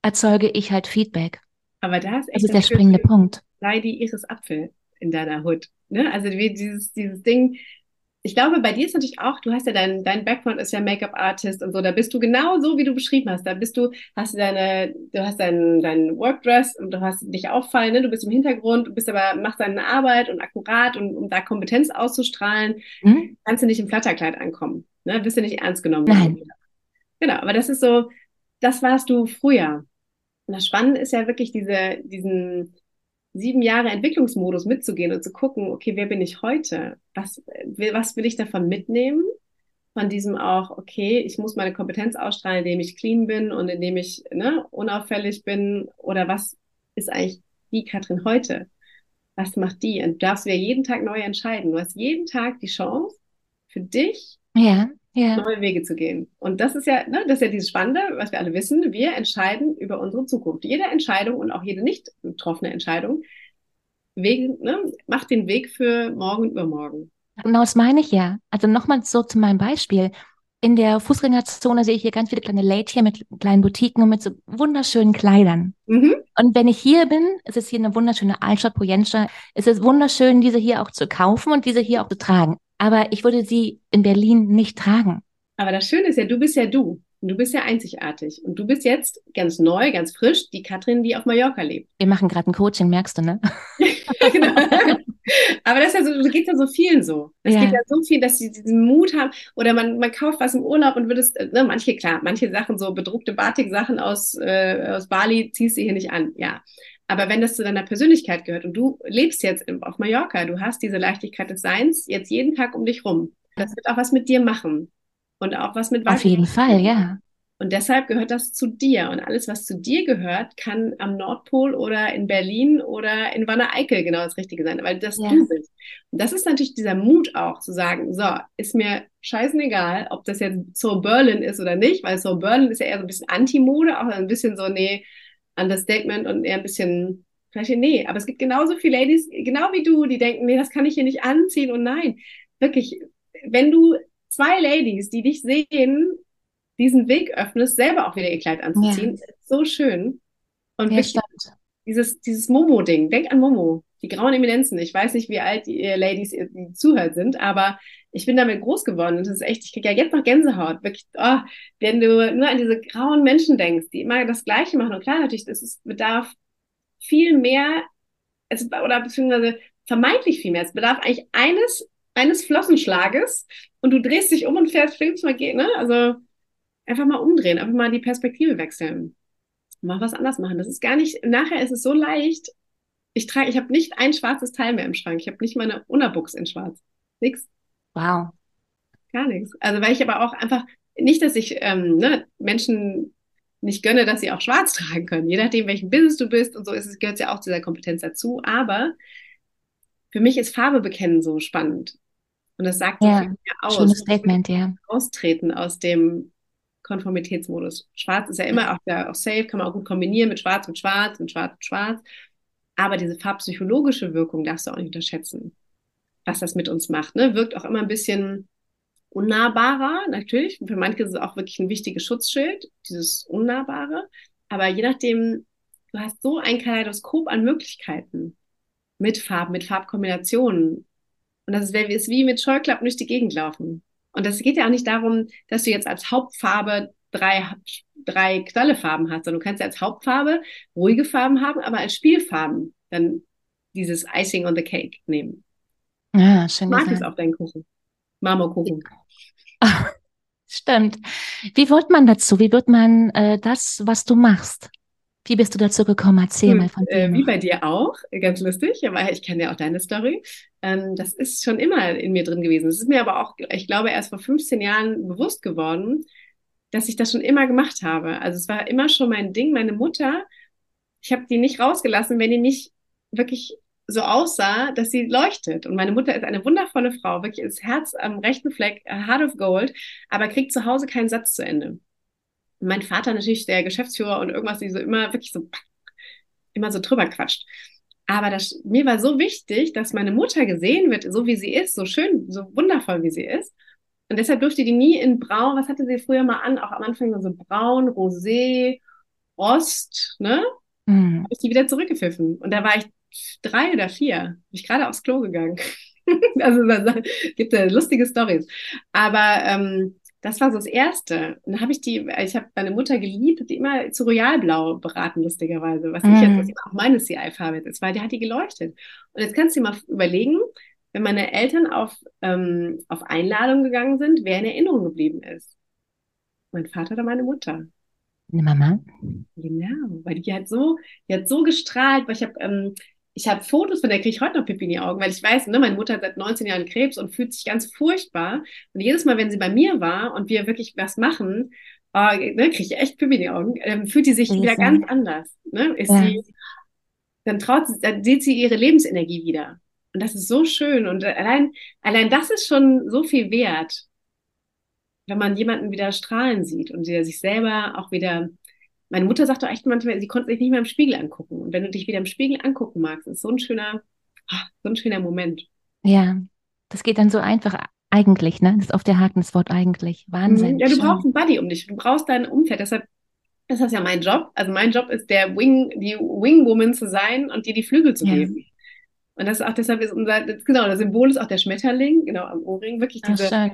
erzeuge ich halt Feedback. Aber da ist echt das ist der springende Punkt. Sei die Iris Apfel in deiner Hut. Ne? Also wie dieses, dieses Ding, ich glaube, bei dir ist natürlich auch, du hast ja dein, dein Background ist ja Make-up-Artist und so, da bist du genau so, wie du beschrieben hast. Da bist du, hast du deine, du hast dein, dein Workdress und du hast dich auffallen, ne? du bist im Hintergrund, du bist aber, machst deine Arbeit und akkurat und um da Kompetenz auszustrahlen, mhm. kannst du nicht im Flatterkleid ankommen. Ne? Bist du nicht ernst genommen. Nein. Genau, aber das ist so, das warst du früher. Und das Spannende ist ja wirklich diese, diesen, sieben Jahre Entwicklungsmodus mitzugehen und zu gucken, okay, wer bin ich heute? Was, was will ich davon mitnehmen? Von diesem auch, okay, ich muss meine Kompetenz ausstrahlen, indem ich clean bin und indem ich ne, unauffällig bin. Oder was ist eigentlich die Katrin heute? Was macht die? Und du darfst ja jeden Tag neu entscheiden. Du hast jeden Tag die Chance, für dich ja ja. neue Wege zu gehen. Und das ist ja, ne, das ist ja dieses Spannende, was wir alle wissen. Wir entscheiden über unsere Zukunft. Jede Entscheidung und auch jede nicht getroffene Entscheidung Wege, ne, macht den Weg für morgen und übermorgen. Genau, das meine ich ja. Also nochmal so zu meinem Beispiel. in der Fußgängerzone sehe ich hier ganz viele kleine Lädchen mit kleinen Boutiquen und mit so wunderschönen Kleidern. Mhm. Und wenn ich hier bin, es ist hier eine wunderschöne Altstadt, Pojensta, es ist wunderschön, diese hier auch zu kaufen und diese hier auch zu tragen. Aber ich würde sie in Berlin nicht tragen. Aber das Schöne ist ja, du bist ja du. Und du bist ja einzigartig. Und du bist jetzt ganz neu, ganz frisch, die Katrin, die auf Mallorca lebt. Wir machen gerade ein Coaching, merkst du, ne? genau. Aber das, ja so, das geht ja so vielen so. Es ja. geht ja so viel, dass sie diesen Mut haben. Oder man, man kauft was im Urlaub und würdest, ne, manche, klar, manche Sachen, so bedruckte Batik-Sachen aus, äh, aus Bali, ziehst du hier nicht an. Ja. Aber wenn das zu deiner Persönlichkeit gehört und du lebst jetzt auf Mallorca, du hast diese Leichtigkeit des Seins jetzt jeden Tag um dich rum, das wird auch was mit dir machen und auch was mit Auf jeden Fall, ja. Und deshalb gehört das zu dir. Und alles, was zu dir gehört, kann am Nordpol oder in Berlin oder in Wanne Eickel genau das Richtige sein, weil das ja. du bist. Und das ist natürlich dieser Mut auch zu sagen, so, ist mir scheißegal, ob das jetzt so Berlin ist oder nicht, weil so Berlin ist ja eher so ein bisschen Anti-Mode, auch ein bisschen so, nee, Understatement und eher ein bisschen, vielleicht, nee, aber es gibt genauso viele Ladies, genau wie du, die denken, nee, das kann ich hier nicht anziehen und nein, wirklich, wenn du zwei Ladies, die dich sehen, diesen Weg öffnest, selber auch wieder ihr Kleid anzuziehen. Ja. so schön. Und ja, dieses, dieses Momo-Ding, denk an Momo, die grauen Eminenzen. Ich weiß nicht, wie alt die Ladies, die zuhört sind, aber ich bin damit groß geworden und das ist echt, ich kriege ja jetzt noch Gänsehaut. Wirklich, oh, wenn du nur an diese grauen Menschen denkst, die immer das Gleiche machen. Und klar, natürlich, ist, bedarf viel mehr, es, oder beziehungsweise vermeintlich viel mehr. Es bedarf eigentlich eines eines Flossenschlages und du drehst dich um und fährst, fliegst mal ne? Also einfach mal umdrehen, einfach mal die Perspektive wechseln. Mal was anders machen. Das ist gar nicht, nachher ist es so leicht. Ich trage, ich habe nicht ein schwarzes Teil mehr im Schrank. Ich habe nicht meine Unabuchs in schwarz. Nix. Wow. Gar nichts. Also weil ich aber auch einfach, nicht, dass ich ähm, ne, Menschen nicht gönne, dass sie auch schwarz tragen können. Je nachdem, welchen Business du bist und so ist es, gehört ja auch zu dieser Kompetenz dazu. Aber für mich ist Farbe bekennen so spannend. Und das sagt ja, viel aus. Schönes Statement, ja. Austreten aus dem Konformitätsmodus. Schwarz ist ja immer auch, ja, auch safe, kann man auch gut kombinieren mit Schwarz und Schwarz und Schwarz und Schwarz. Aber diese farbpsychologische Wirkung darfst du auch nicht unterschätzen, was das mit uns macht. Ne? Wirkt auch immer ein bisschen unnahbarer, natürlich. Für manche ist es auch wirklich ein wichtiges Schutzschild, dieses Unnahbare. Aber je nachdem, du hast so ein Kaleidoskop an Möglichkeiten mit Farben, mit Farbkombinationen, und das ist wie mit Scheuklappen durch die Gegend laufen. Und das geht ja auch nicht darum, dass du jetzt als Hauptfarbe drei, drei Knallefarben hast, sondern du kannst ja als Hauptfarbe ruhige Farben haben, aber als Spielfarben dann dieses Icing on the Cake nehmen. Ja, schön. Mag es auf deinen Kuchen. Marmorkuchen. Stimmt. Wie wird man dazu? Wie wird man äh, das, was du machst? Wie bist du dazu gekommen? Erzähl hm, mal von dir. Äh, wie bei dir auch, ganz lustig, aber ich kenne ja auch deine Story. Ähm, das ist schon immer in mir drin gewesen. Es ist mir aber auch, ich glaube, erst vor 15 Jahren bewusst geworden, dass ich das schon immer gemacht habe. Also es war immer schon mein Ding. Meine Mutter, ich habe die nicht rausgelassen, wenn die nicht wirklich so aussah, dass sie leuchtet. Und meine Mutter ist eine wundervolle Frau, wirklich ist Herz am rechten Fleck, Heart of Gold, aber kriegt zu Hause keinen Satz zu Ende mein Vater natürlich der Geschäftsführer und irgendwas, die so immer wirklich so immer so drüber quatscht. Aber das, mir war so wichtig, dass meine Mutter gesehen wird, so wie sie ist, so schön, so wundervoll wie sie ist. Und deshalb durfte die nie in braun, was hatte sie früher mal an? Auch am Anfang so braun, rosé, Ost, ne? Mhm. Habe ich die wieder zurückgepfiffen. Und da war ich drei oder vier. Bin ich gerade aufs Klo gegangen. also da gibt ja lustige Stories. Aber ähm, das war so das Erste. Und dann habe ich die, ich habe meine Mutter geliebt, die immer zu Royalblau beraten, lustigerweise, was mm. ich jetzt, was auch meine CI-Farbe ist, weil die hat die geleuchtet. Und jetzt kannst du dir mal überlegen, wenn meine Eltern auf, ähm, auf Einladung gegangen sind, wer in Erinnerung geblieben ist. Mein Vater oder meine Mutter. Eine Mama? Genau, weil die hat so, die hat so gestrahlt, weil ich habe ähm, ich habe Fotos von der, kriege ich heute noch Pipi in die Augen, weil ich weiß, ne, meine Mutter hat seit 19 Jahren Krebs und fühlt sich ganz furchtbar. Und jedes Mal, wenn sie bei mir war und wir wirklich was machen, äh, ne, kriege ich echt Pipi in die Augen, ähm, fühlt die sich ja. wieder ganz anders. Ne? Ist ja. sie, dann traut sie, dann sieht sie ihre Lebensenergie wieder. Und das ist so schön. Und allein, allein das ist schon so viel wert, wenn man jemanden wieder strahlen sieht und der sich selber auch wieder meine Mutter sagt doch echt manchmal, sie konnte sich nicht mehr im Spiegel angucken. Und wenn du dich wieder im Spiegel angucken magst, ist so ein schöner, ah, so ein schöner Moment. Ja, das geht dann so einfach. Eigentlich, ne? Das ist auf der Haken, das Wort eigentlich. Wahnsinn. Ja, du Schön. brauchst ein Buddy um dich. Du brauchst dein Umfeld. Deshalb ist das ja mein Job. Also mein Job ist der Wing, die Wingwoman zu sein und dir die Flügel zu ja. geben. Und das ist auch deshalb ist unser, genau, das Symbol ist auch der Schmetterling, genau, am Ohrring, wirklich diese,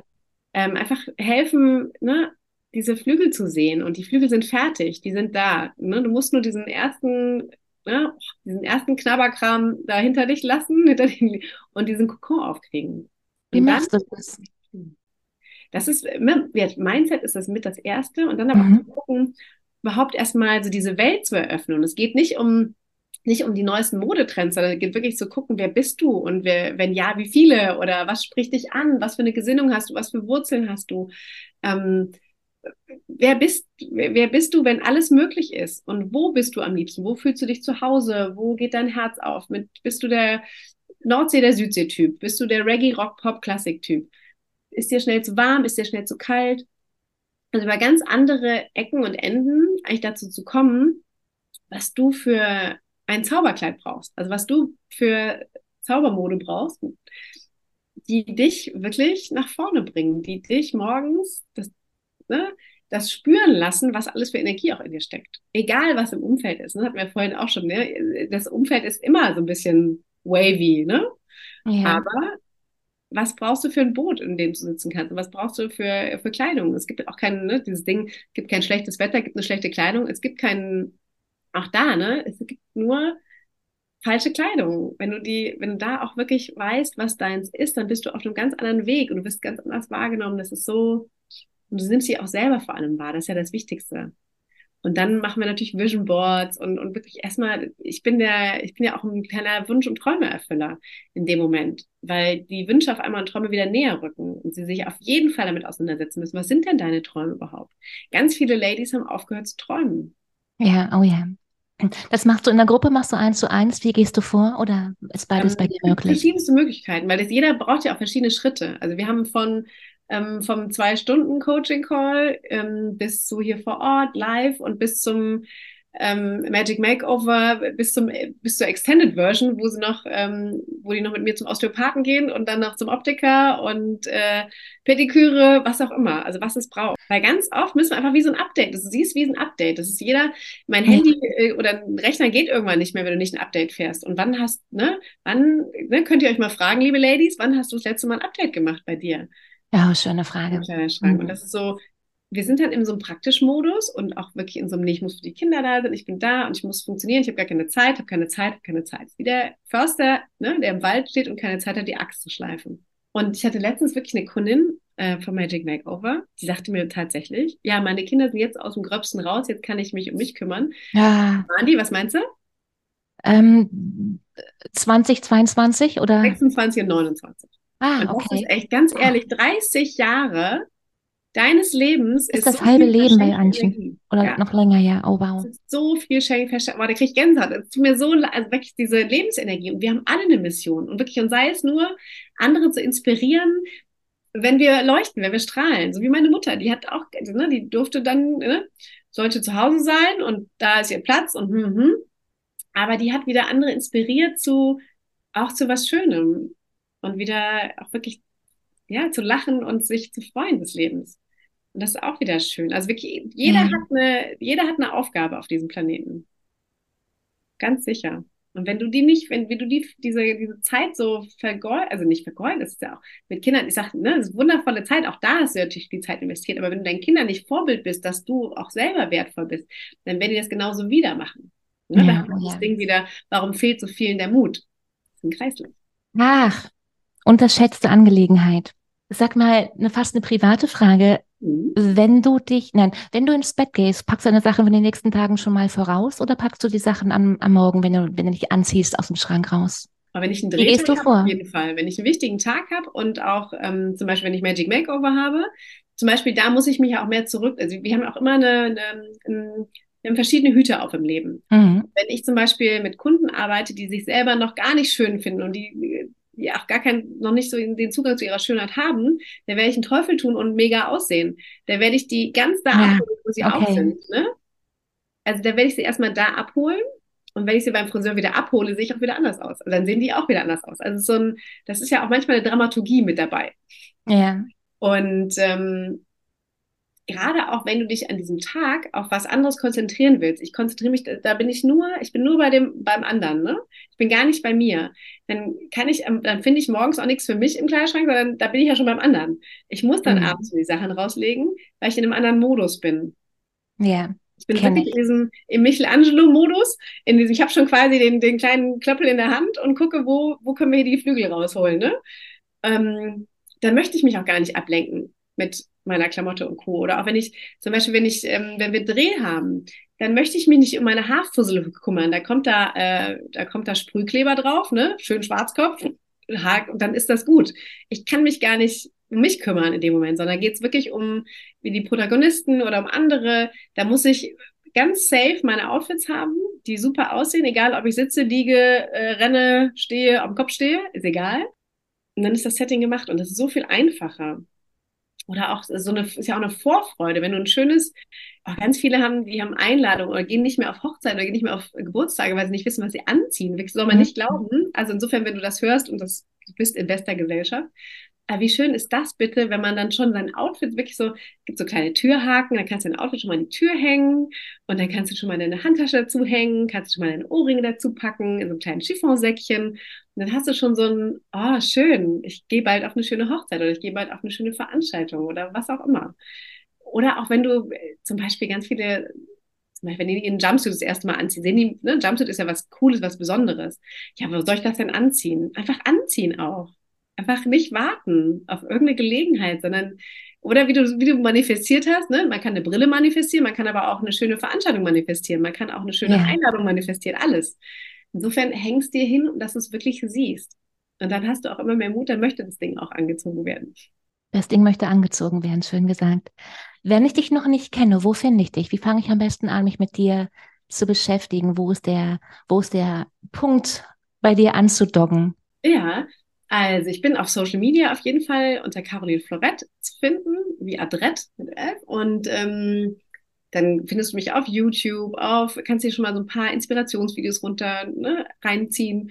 ähm, einfach helfen, ne, diese Flügel zu sehen. Und die Flügel sind fertig, die sind da. Ne? Du musst nur diesen ersten, ne, diesen ersten Knabberkram da hinter dich lassen hinter den, und diesen Kokon aufkriegen. Wie machst du das? Das ist, ne, Mindset ist das mit das Erste und dann aber mhm. auch zu gucken, überhaupt erstmal so diese Welt zu eröffnen. Und es geht nicht um nicht um die neuesten Modetrends, sondern es geht wirklich zu gucken, wer bist du und wer, wenn ja, wie viele oder was spricht dich an, was für eine Gesinnung hast du, was für Wurzeln hast du. Ähm, wer bist, wer bist du, wenn alles möglich ist? Und wo bist du am liebsten? Wo fühlst du dich zu Hause? Wo geht dein Herz auf? Mit, bist du der Nordsee, der Südsee-Typ? Bist du der Reggae, Rock, Pop, Klassik-Typ? Ist dir schnell zu warm? Ist dir schnell zu kalt? Also über ganz andere Ecken und Enden eigentlich dazu zu kommen, was du für ein Zauberkleid brauchst. Also was du für Zaubermode brauchst, die dich wirklich nach vorne bringen, die dich morgens das ne, das spüren lassen, was alles für Energie auch in dir steckt. Egal, was im Umfeld ist. Ne? Hatten wir vorhin auch schon. Ne? Das Umfeld ist immer so ein bisschen wavy, ne? Ja. Aber was brauchst du für ein Boot, in dem du sitzen kannst? Und was brauchst du für, für Kleidung? Es gibt auch kein, ne, dieses Ding, es gibt kein schlechtes Wetter, es gibt eine schlechte Kleidung. Es gibt keinen, auch da, ne? Es gibt nur falsche Kleidung. Wenn du die, wenn du da auch wirklich weißt, was deins ist, dann bist du auf einem ganz anderen Weg und du wirst ganz anders wahrgenommen. Das ist so, und du nimmst sie auch selber vor allem wahr. Das ist ja das Wichtigste. Und dann machen wir natürlich Vision Boards und, und wirklich erstmal, ich bin der, ich bin ja auch ein kleiner Wunsch- und Träumeerfüller in dem Moment, weil die Wünsche auf einmal und Träume wieder näher rücken und sie sich auf jeden Fall damit auseinandersetzen müssen. Was sind denn deine Träume überhaupt? Ganz viele Ladies haben aufgehört zu träumen. Ja, oh ja. Das machst du in der Gruppe, machst du eins zu eins, wie gehst du vor oder ist beides ähm, bei dir möglich? Verschiedenste Möglichkeiten, weil das, jeder braucht ja auch verschiedene Schritte. Also wir haben von ähm, vom Zwei-Stunden-Coaching-Call ähm, bis zu hier vor Ort, live und bis zum ähm, Magic Makeover bis zum bis zur Extended Version, wo sie noch, ähm, wo die noch mit mir zum Osteopathen gehen und dann noch zum Optiker und äh, Pediküre, was auch immer, also was es braucht. Weil ganz oft müssen wir einfach wie so ein Update. Das siehst wie ein Update. Das ist jeder, mein Handy äh, oder ein Rechner geht irgendwann nicht mehr, wenn du nicht ein Update fährst. Und wann hast, ne, wann, ne, könnt ihr euch mal fragen, liebe Ladies, wann hast du das letzte Mal ein Update gemacht bei dir? Ja, schöne Frage. Kleiner Schrank. Mhm. Und das ist so, wir sind halt in so einem praktischen Modus und auch wirklich in so einem, nee, ich muss für die Kinder da sein, ich bin da und ich muss funktionieren, ich habe gar keine Zeit, habe keine Zeit, habe keine Zeit. Wie der Förster, ne, der im Wald steht und keine Zeit hat, die Axt zu schleifen. Und ich hatte letztens wirklich eine Kundin äh, von Magic Makeover, die sagte mir tatsächlich, ja, meine Kinder sind jetzt aus dem Gröbsten raus, jetzt kann ich mich um mich kümmern. Ja. Andi, was meinst du? Ähm, 2022 oder? 26 und 29. Ah, und das ist echt, ganz ehrlich, 30 Jahre deines Lebens ist, ist das so halbe Leben bei Anchen. Oder ja. noch länger, ja. Oh, wow. so viel Schenken, Boah, da kriege ich Gänsehaut. Es tut mir so, also wirklich diese Lebensenergie. Und wir haben alle eine Mission. Und wirklich, und sei es nur, andere zu inspirieren, wenn wir leuchten, wenn wir strahlen. So wie meine Mutter, die hat auch, ne, die durfte dann, ne, sollte zu Hause sein und da ist ihr Platz und hm, hm. Aber die hat wieder andere inspiriert zu, auch zu was Schönem und wieder auch wirklich ja, zu lachen und sich zu freuen des Lebens. Und das ist auch wieder schön. Also wirklich, jeder, ja. hat, eine, jeder hat eine Aufgabe auf diesem Planeten. Ganz sicher. Und wenn du die nicht, wenn wie du die, diese, diese Zeit so vergeudest, also nicht vergeudest, ist ja auch mit Kindern, ich sage, ne, das ist eine wundervolle Zeit, auch da hast du natürlich die Zeit investiert, aber wenn du deinen Kindern nicht Vorbild bist, dass du auch selber wertvoll bist, dann werden die das genauso wieder machen. Ne? Ja, dann ja. das Ding wieder, warum fehlt so vielen der Mut? Das ist ein Kreislauf. Ach, unterschätzte Angelegenheit. Sag mal, eine, fast eine private Frage. Mhm. Wenn du dich, nein, wenn du ins Bett gehst, packst du deine Sachen in den nächsten Tagen schon mal voraus oder packst du die Sachen am, am Morgen, wenn du, wenn du dich anziehst, aus dem Schrank raus? Aber wenn ich einen Drehtag habe, auf jeden Fall. Wenn ich einen wichtigen Tag habe und auch ähm, zum Beispiel, wenn ich Magic Makeover habe, zum Beispiel, da muss ich mich auch mehr zurück, also wir haben auch immer eine, eine, eine wir haben verschiedene Hüte auf im Leben. Mhm. Wenn ich zum Beispiel mit Kunden arbeite, die sich selber noch gar nicht schön finden und die die auch gar keinen, noch nicht so den Zugang zu ihrer Schönheit haben, da werde ich einen Teufel tun und mega aussehen. Da werde ich die ganz da ja. abholen, wo sie okay. auch sind. Ne? Also da werde ich sie erstmal da abholen Und wenn ich sie beim Friseur wieder abhole, sehe ich auch wieder anders aus. Und dann sehen die auch wieder anders aus. Also so ein, das ist ja auch manchmal eine Dramaturgie mit dabei. Ja. Und ähm, gerade auch wenn du dich an diesem Tag auf was anderes konzentrieren willst, ich konzentriere mich, da bin ich nur, ich bin nur bei dem, beim anderen, ne? Ich bin gar nicht bei mir. Dann kann ich, ähm, dann finde ich morgens auch nichts für mich im Kleiderschrank, sondern da bin ich ja schon beim anderen. Ich muss dann mhm. abends die Sachen rauslegen, weil ich in einem anderen Modus bin. Ja. Ich bin wirklich ich. in diesem im Michelangelo-Modus, in diesem, ich habe schon quasi den, den kleinen Klöppel in der Hand und gucke, wo, wo können wir hier die Flügel rausholen, ne? Ähm, dann möchte ich mich auch gar nicht ablenken mit meiner Klamotte und Co. Oder auch wenn ich, zum Beispiel, wenn ich, ähm, wenn wir Dreh haben, dann möchte ich mich nicht um meine Haarfussel kümmern. Da kommt da, äh, da kommt da Sprühkleber drauf, ne? Schön Schwarzkopf, Haag, und dann ist das gut. Ich kann mich gar nicht um mich kümmern in dem Moment, sondern geht es wirklich um wie die Protagonisten oder um andere. Da muss ich ganz safe meine Outfits haben, die super aussehen, egal ob ich sitze, liege, äh, renne, stehe, am Kopf stehe, ist egal. Und dann ist das Setting gemacht und das ist so viel einfacher. Oder auch so eine, ist ja auch eine Vorfreude, wenn du ein schönes, auch ganz viele haben, die haben Einladungen oder gehen nicht mehr auf Hochzeit oder gehen nicht mehr auf Geburtstage, weil sie nicht wissen, was sie anziehen. Das soll man mhm. nicht glauben. Also insofern, wenn du das hörst und das, du bist in bester Gesellschaft, aber wie schön ist das bitte, wenn man dann schon sein Outfit wirklich so, gibt so kleine Türhaken, dann kannst du dein Outfit schon mal in die Tür hängen und dann kannst du schon mal deine Handtasche dazu hängen, kannst du schon mal deine Ohrringe dazu packen, in so einem kleinen Chiffonsäckchen. Und dann hast du schon so ein, oh, schön, ich gehe bald auf eine schöne Hochzeit oder ich gehe bald auf eine schöne Veranstaltung oder was auch immer. Oder auch wenn du äh, zum Beispiel ganz viele zum Beispiel, wenn die ihren Jumpsuit das erste Mal anziehen, sehen die, ne, Jumpsuit ist ja was Cooles, was Besonderes. Ja, wo soll ich das denn anziehen? Einfach anziehen auch einfach nicht warten auf irgendeine Gelegenheit, sondern oder wie du, wie du manifestiert hast, ne? man kann eine Brille manifestieren, man kann aber auch eine schöne Veranstaltung manifestieren, man kann auch eine schöne ja. Einladung manifestieren, alles. Insofern hängst dir hin, dass du es wirklich siehst. Und dann hast du auch immer mehr Mut, dann möchte das Ding auch angezogen werden. Das Ding möchte angezogen werden, schön gesagt. Wenn ich dich noch nicht kenne, wo finde ich dich? Wie fange ich am besten an, mich mit dir zu beschäftigen? Wo ist der, wo ist der Punkt, bei dir anzudoggen? Ja, also ich bin auf Social Media auf jeden Fall unter Caroline Florett zu finden, wie Adrett mit F. Und ähm, dann findest du mich auf YouTube, auf, kannst dir schon mal so ein paar Inspirationsvideos runter ne, reinziehen,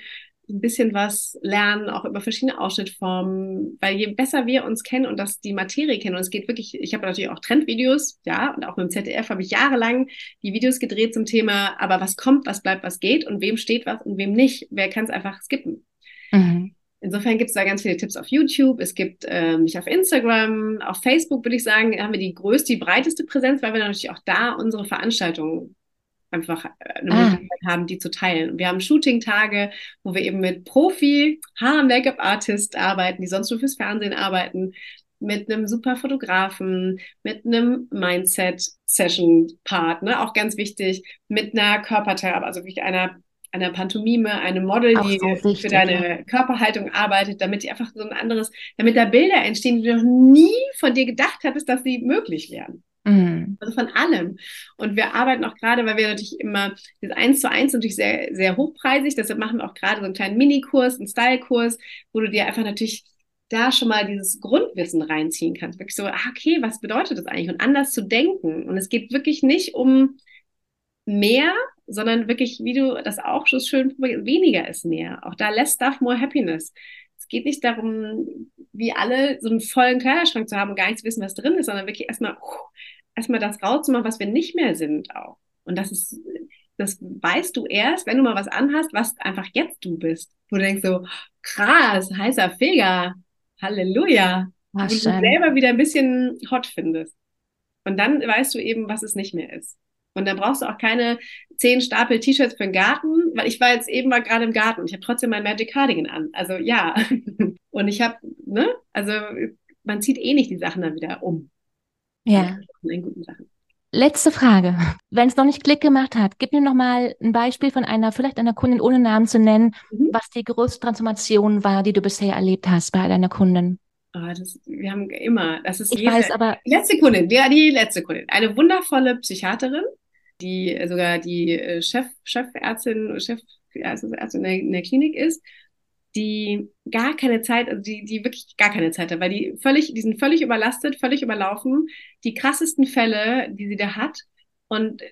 ein bisschen was lernen, auch über verschiedene Ausschnittformen, weil je besser wir uns kennen und das die Materie kennen, und es geht wirklich, ich habe natürlich auch Trendvideos, ja, und auch mit dem ZDF habe ich jahrelang die Videos gedreht zum Thema, aber was kommt, was bleibt, was geht und wem steht was und wem nicht, wer kann es einfach skippen. Mhm. Insofern gibt es da ganz viele Tipps auf YouTube. Es gibt äh, mich auf Instagram, auf Facebook würde ich sagen, haben wir die größte, die breiteste Präsenz, weil wir natürlich auch da unsere Veranstaltungen einfach äh, eine ah. Möglichkeit haben, die zu teilen. Wir haben Shooting-Tage, wo wir eben mit Profi, Haar- Make-up-Artist arbeiten, die sonst nur fürs Fernsehen arbeiten, mit einem super Fotografen, mit einem Mindset-Session-Part, ne, auch ganz wichtig, mit einer Körpertherapie, also wirklich einer einer Pantomime, einem Model, die so für deine ja. Körperhaltung arbeitet, damit die einfach so ein anderes, damit da Bilder entstehen, die du noch nie von dir gedacht hattest, dass sie möglich wären. Mhm. Also von allem. Und wir arbeiten auch gerade, weil wir natürlich immer das Eins zu Eins natürlich sehr, sehr hochpreisig, deshalb machen wir auch gerade so einen kleinen Minikurs, einen Style-Kurs, wo du dir einfach natürlich da schon mal dieses Grundwissen reinziehen kannst. Wirklich so, ah, okay, was bedeutet das eigentlich? Und anders zu denken. Und es geht wirklich nicht um mehr, sondern wirklich, wie du das auch schon schön weniger ist mehr. Auch da less stuff, more happiness. Es geht nicht darum, wie alle so einen vollen Kleiderschrank zu haben und gar nicht zu wissen, was drin ist, sondern wirklich erstmal, erstmal das rauszumachen, was wir nicht mehr sind auch. Und das ist, das weißt du erst, wenn du mal was anhast, was einfach jetzt du bist. Wo du denkst so, krass, heißer Feger, Halleluja. Ach, und du selber wieder ein bisschen hot findest. Und dann weißt du eben, was es nicht mehr ist. Und dann brauchst du auch keine zehn Stapel T-Shirts für den Garten, weil ich war jetzt eben mal gerade im Garten und ich habe trotzdem mein Magic Cardigan an. Also ja. Und ich habe, ne, also man zieht eh nicht die Sachen dann wieder um. Ja. In guten Sachen. Letzte Frage. Wenn es noch nicht Klick gemacht hat, gib mir noch mal ein Beispiel von einer, vielleicht einer Kundin ohne Namen zu nennen, mhm. was die größte Transformation war, die du bisher erlebt hast bei deiner Kundin. Oh, das, wir haben immer, das ist ich jede, weiß, aber letzte Kundin, ja, die letzte Kundin, eine wundervolle Psychiaterin, die sogar die äh, Chef, Chefärztin, Chefärztin in der, in der Klinik ist, die gar keine Zeit, also die, die wirklich gar keine Zeit hat, weil die völlig, die sind völlig überlastet, völlig überlaufen, die krassesten Fälle, die sie da hat. Und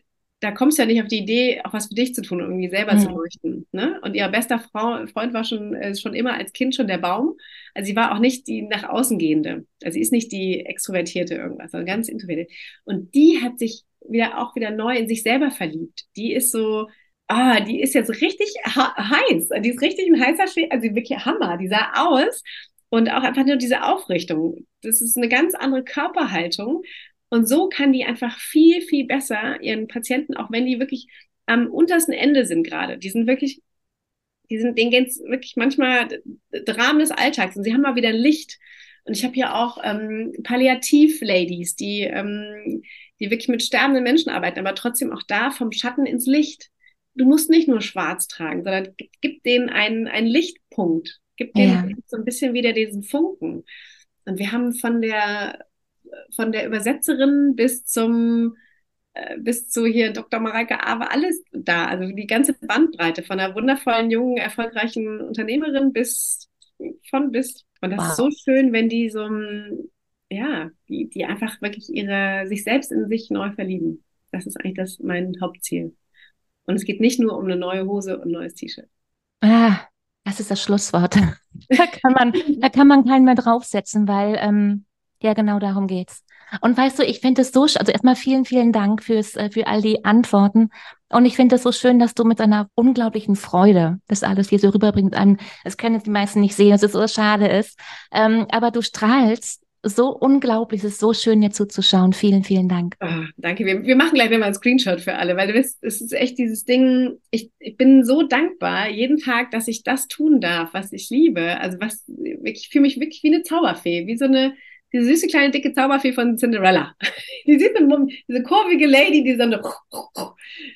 da kommst du ja nicht auf die Idee, auch was für dich zu tun, irgendwie selber mhm. zu leuchten. Ne? Und ihr bester Frau, Freund war schon, äh, schon immer als Kind schon der Baum. Also sie war auch nicht die nach außen gehende. Also sie ist nicht die extrovertierte irgendwas, sondern ganz introvertiert. Und die hat sich wieder auch wieder neu in sich selber verliebt. Die ist so, ah, die ist jetzt richtig heiß. Die ist richtig ein heißer Schwede, also wirklich Hammer. Die sah aus und auch einfach nur diese Aufrichtung. Das ist eine ganz andere Körperhaltung. Und so kann die einfach viel, viel besser ihren Patienten, auch wenn die wirklich am untersten Ende sind gerade, die sind wirklich, die sind, denen geht's wirklich manchmal Dramen des Alltags und sie haben mal wieder Licht. Und ich habe hier auch ähm, Palliativ-Ladies, die, ähm, die wirklich mit sterbenden Menschen arbeiten, aber trotzdem auch da vom Schatten ins Licht. Du musst nicht nur schwarz tragen, sondern gib denen einen, einen Lichtpunkt. Gib denen ja. so ein bisschen wieder diesen Funken. Und wir haben von der von der Übersetzerin bis zum äh, bis zu hier Dr. Mareike Awe, alles da. Also die ganze Bandbreite von einer wundervollen, jungen, erfolgreichen Unternehmerin bis von bis. Und das wow. ist so schön, wenn die so, ja, die, die einfach wirklich ihre, sich selbst in sich neu verlieben. Das ist eigentlich das mein Hauptziel. Und es geht nicht nur um eine neue Hose und ein neues T-Shirt. Ah, das ist das Schlusswort. Da kann man, da kann man keinen mehr draufsetzen, weil ähm, ja, genau darum geht's. Und weißt du, ich finde es so, also erstmal vielen, vielen Dank fürs, äh, für all die Antworten. Und ich finde es so schön, dass du mit einer unglaublichen Freude das alles hier so rüberbringst. Einem, das können die meisten nicht sehen, dass es so schade ist. Ähm, aber du strahlst so unglaublich, es ist so schön, dir zuzuschauen. Vielen, vielen Dank. Oh, danke. Wir, wir machen gleich mal einen Screenshot für alle, weil du bist, es ist echt dieses Ding, ich, ich bin so dankbar jeden Tag, dass ich das tun darf, was ich liebe. Also was, ich fühle mich wirklich wie eine Zauberfee, wie so eine, diese süße kleine dicke Zauberfee von Cinderella. Die sieht so, diese kurvige Lady, die so eine,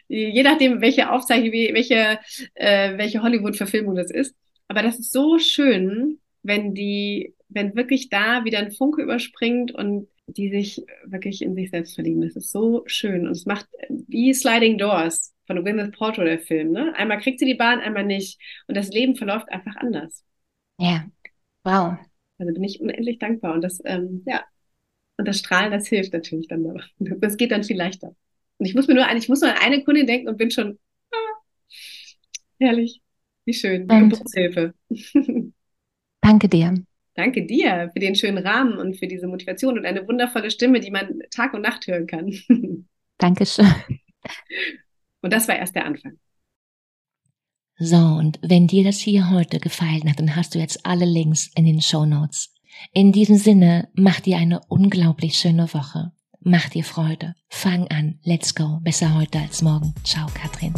je nachdem, welche Aufzeichnung, welche, äh, welche Hollywood-Verfilmung das ist. Aber das ist so schön, wenn die, wenn wirklich da wieder ein Funke überspringt und die sich wirklich in sich selbst verlieben. Das ist so schön. Und es macht wie Sliding Doors von Gwyneth Paltrow, der Film. Ne? Einmal kriegt sie die Bahn, einmal nicht. Und das Leben verläuft einfach anders. Ja, wow. Also bin ich unendlich dankbar. Und das, ähm, ja, und das Strahlen, das hilft natürlich dann. Noch. Das geht dann viel leichter. Und ich muss mir nur an, ich muss nur an eine Kundin denken und bin schon, ah, herrlich, wie schön, Impulshilfe. Danke dir. Danke dir für den schönen Rahmen und für diese Motivation und eine wundervolle Stimme, die man Tag und Nacht hören kann. Dankeschön. Und das war erst der Anfang. So, und wenn dir das hier heute gefallen hat, dann hast du jetzt alle Links in den Show Notes. In diesem Sinne, mach dir eine unglaublich schöne Woche. Mach dir Freude. Fang an. Let's go. Besser heute als morgen. Ciao, Katrin.